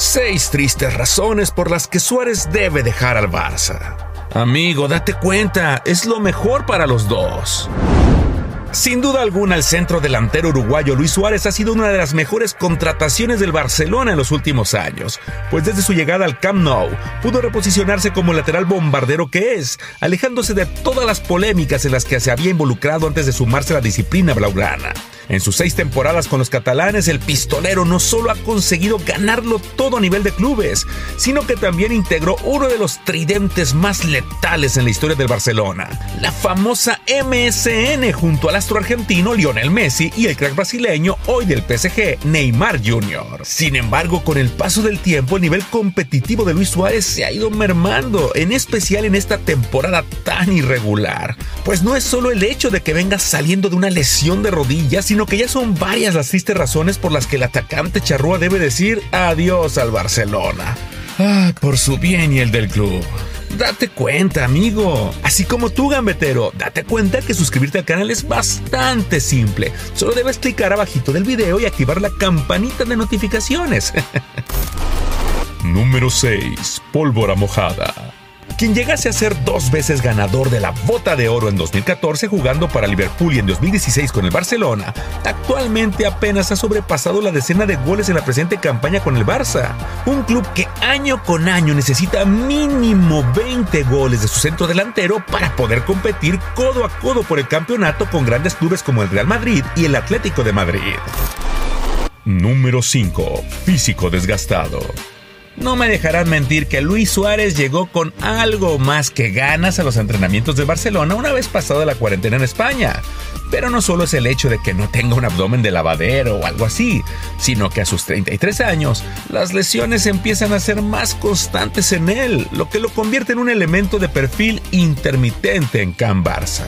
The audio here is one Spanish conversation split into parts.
Seis tristes razones por las que Suárez debe dejar al Barça. Amigo, date cuenta, es lo mejor para los dos. Sin duda alguna, el centro delantero uruguayo Luis Suárez ha sido una de las mejores contrataciones del Barcelona en los últimos años, pues desde su llegada al Camp Nou pudo reposicionarse como lateral bombardero que es, alejándose de todas las polémicas en las que se había involucrado antes de sumarse a la disciplina blaugrana. En sus seis temporadas con los catalanes, el pistolero no solo ha conseguido ganarlo todo a nivel de clubes, sino que también integró uno de los tridentes más letales en la historia del Barcelona, la famosa MSN junto al astro argentino Lionel Messi y el crack brasileño hoy del PSG Neymar Jr. Sin embargo, con el paso del tiempo, el nivel competitivo de Luis Suárez se ha ido mermando, en especial en esta temporada tan irregular. Pues no es solo el hecho de que venga saliendo de una lesión de rodillas, sino que ya son varias las tristes razones por las que el atacante charrúa debe decir adiós al Barcelona. Ah, por su bien y el del club. Date cuenta, amigo. Así como tú, gambetero, date cuenta que suscribirte al canal es bastante simple. Solo debes clicar abajito del video y activar la campanita de notificaciones. Número 6. Pólvora mojada quien llegase a ser dos veces ganador de la Bota de Oro en 2014 jugando para Liverpool y en 2016 con el Barcelona, actualmente apenas ha sobrepasado la decena de goles en la presente campaña con el Barça, un club que año con año necesita mínimo 20 goles de su centro delantero para poder competir codo a codo por el campeonato con grandes clubes como el Real Madrid y el Atlético de Madrid. Número 5. Físico desgastado. No me dejarán mentir que Luis Suárez llegó con algo más que ganas a los entrenamientos de Barcelona una vez pasada la cuarentena en España. Pero no solo es el hecho de que no tenga un abdomen de lavadero o algo así, sino que a sus 33 años las lesiones empiezan a ser más constantes en él, lo que lo convierte en un elemento de perfil intermitente en Can Barça.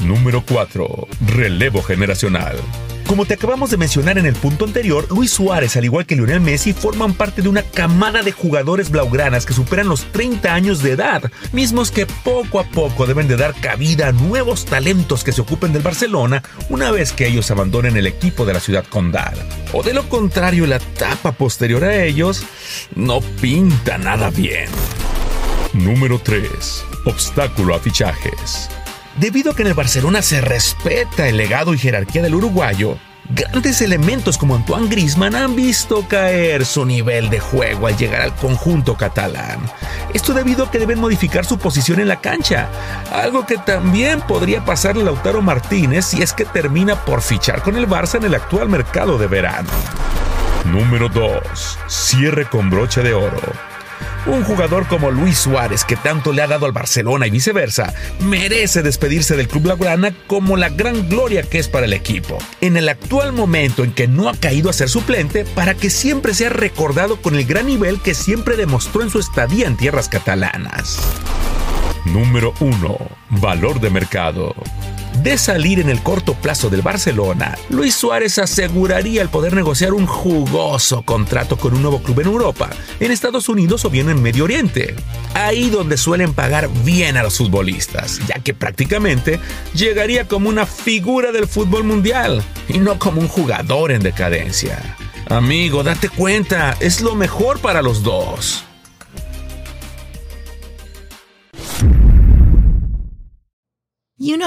Número 4. Relevo generacional. Como te acabamos de mencionar en el punto anterior, Luis Suárez, al igual que Lionel Messi, forman parte de una camada de jugadores blaugranas que superan los 30 años de edad, mismos que poco a poco deben de dar cabida a nuevos talentos que se ocupen del Barcelona una vez que ellos abandonen el equipo de la ciudad condal. O de lo contrario, la etapa posterior a ellos no pinta nada bien. Número 3. Obstáculo a fichajes. Debido a que en el Barcelona se respeta el legado y jerarquía del uruguayo, grandes elementos como Antoine Griezmann han visto caer su nivel de juego al llegar al conjunto catalán. Esto debido a que deben modificar su posición en la cancha, algo que también podría pasarle a Lautaro Martínez si es que termina por fichar con el Barça en el actual mercado de verano. Número 2. Cierre con broche de oro. Un jugador como Luis Suárez, que tanto le ha dado al Barcelona y viceversa, merece despedirse del club blaugrana como la gran gloria que es para el equipo. En el actual momento en que no ha caído a ser suplente, para que siempre sea recordado con el gran nivel que siempre demostró en su estadía en tierras catalanas. Número 1. Valor de mercado de salir en el corto plazo del Barcelona, Luis Suárez aseguraría el poder negociar un jugoso contrato con un nuevo club en Europa, en Estados Unidos o bien en Medio Oriente. Ahí donde suelen pagar bien a los futbolistas, ya que prácticamente llegaría como una figura del fútbol mundial y no como un jugador en decadencia. Amigo, date cuenta, es lo mejor para los dos.